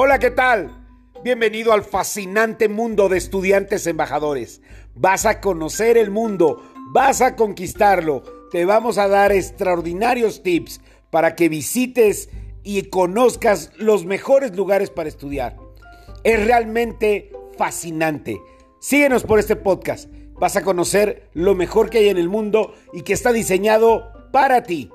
Hola, ¿qué tal? Bienvenido al fascinante mundo de estudiantes embajadores. Vas a conocer el mundo, vas a conquistarlo. Te vamos a dar extraordinarios tips para que visites y conozcas los mejores lugares para estudiar. Es realmente fascinante. Síguenos por este podcast. Vas a conocer lo mejor que hay en el mundo y que está diseñado para ti.